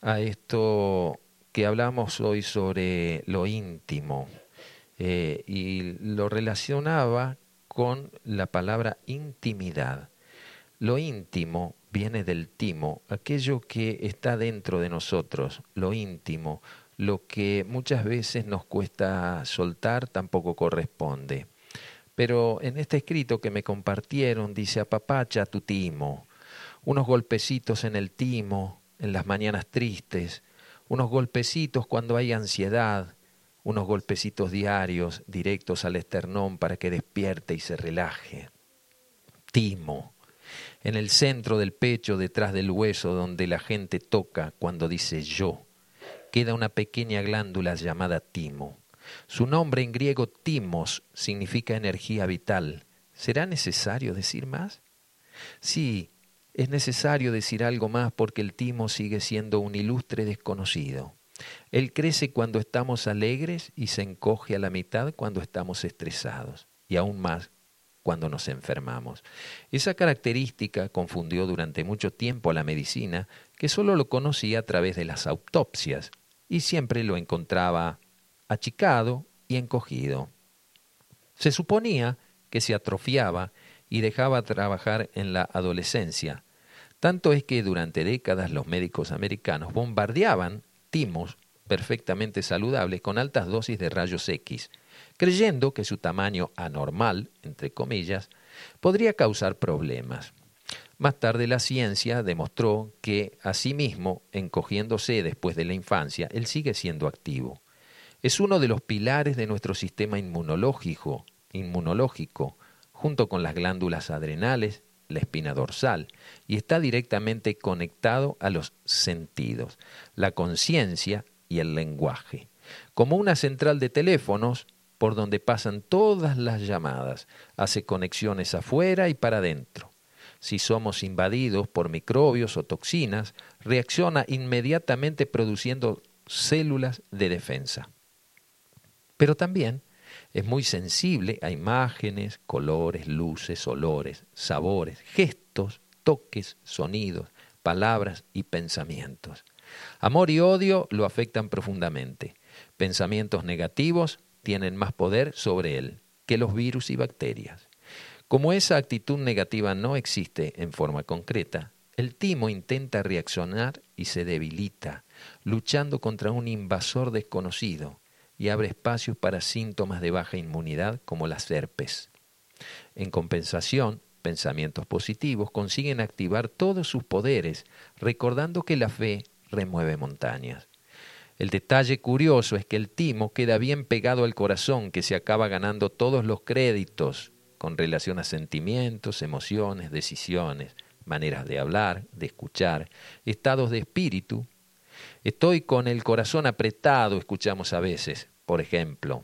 a esto que hablamos hoy sobre lo íntimo eh, y lo relacionaba con la palabra intimidad. Lo íntimo viene del timo, aquello que está dentro de nosotros, lo íntimo, lo que muchas veces nos cuesta soltar tampoco corresponde. Pero en este escrito que me compartieron dice apapacha tu timo, unos golpecitos en el timo, en las mañanas tristes, unos golpecitos cuando hay ansiedad, unos golpecitos diarios directos al esternón para que despierte y se relaje. Timo, en el centro del pecho, detrás del hueso donde la gente toca cuando dice yo queda una pequeña glándula llamada timo. Su nombre en griego timos significa energía vital. ¿Será necesario decir más? Sí, es necesario decir algo más porque el timo sigue siendo un ilustre desconocido. Él crece cuando estamos alegres y se encoge a la mitad cuando estamos estresados, y aún más cuando nos enfermamos. Esa característica confundió durante mucho tiempo a la medicina, que solo lo conocía a través de las autopsias, y siempre lo encontraba achicado y encogido. Se suponía que se atrofiaba y dejaba trabajar en la adolescencia. Tanto es que durante décadas los médicos americanos bombardeaban timos perfectamente saludables con altas dosis de rayos X, creyendo que su tamaño anormal, entre comillas, podría causar problemas. Más tarde la ciencia demostró que, asimismo, encogiéndose después de la infancia, él sigue siendo activo. Es uno de los pilares de nuestro sistema inmunológico, inmunológico, junto con las glándulas adrenales, la espina dorsal, y está directamente conectado a los sentidos, la conciencia y el lenguaje. Como una central de teléfonos por donde pasan todas las llamadas, hace conexiones afuera y para adentro si somos invadidos por microbios o toxinas, reacciona inmediatamente produciendo células de defensa. Pero también es muy sensible a imágenes, colores, luces, olores, sabores, gestos, toques, sonidos, palabras y pensamientos. Amor y odio lo afectan profundamente. Pensamientos negativos tienen más poder sobre él que los virus y bacterias. Como esa actitud negativa no existe en forma concreta, el timo intenta reaccionar y se debilita, luchando contra un invasor desconocido y abre espacios para síntomas de baja inmunidad como las herpes. En compensación, pensamientos positivos consiguen activar todos sus poderes, recordando que la fe remueve montañas. El detalle curioso es que el timo queda bien pegado al corazón que se acaba ganando todos los créditos con relación a sentimientos, emociones, decisiones, maneras de hablar, de escuchar, estados de espíritu. Estoy con el corazón apretado, escuchamos a veces, por ejemplo.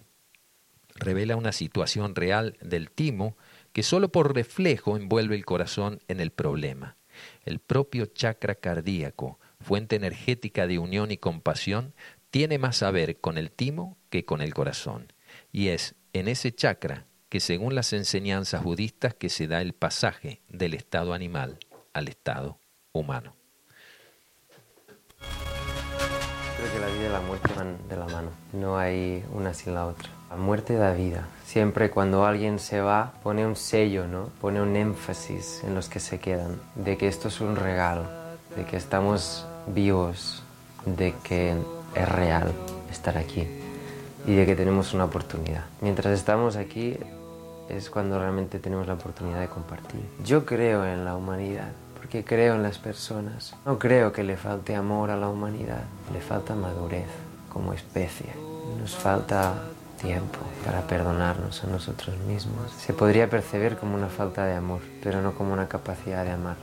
Revela una situación real del timo que solo por reflejo envuelve el corazón en el problema. El propio chakra cardíaco, fuente energética de unión y compasión, tiene más a ver con el timo que con el corazón. Y es en ese chakra que según las enseñanzas budistas que se da el pasaje del estado animal al estado humano. Que la vida y la muerte van de la mano, no hay una sin la otra. La muerte da vida. Siempre cuando alguien se va, pone un sello, ¿no? Pone un énfasis en los que se quedan, de que esto es un regalo, de que estamos vivos, de que es real estar aquí y de que tenemos una oportunidad. Mientras estamos aquí es cuando realmente tenemos la oportunidad de compartir. Yo creo en la humanidad porque creo en las personas. No creo que le falte amor a la humanidad, le falta madurez como especie. Nos falta tiempo para perdonarnos a nosotros mismos. Se podría percibir como una falta de amor, pero no como una capacidad de amar.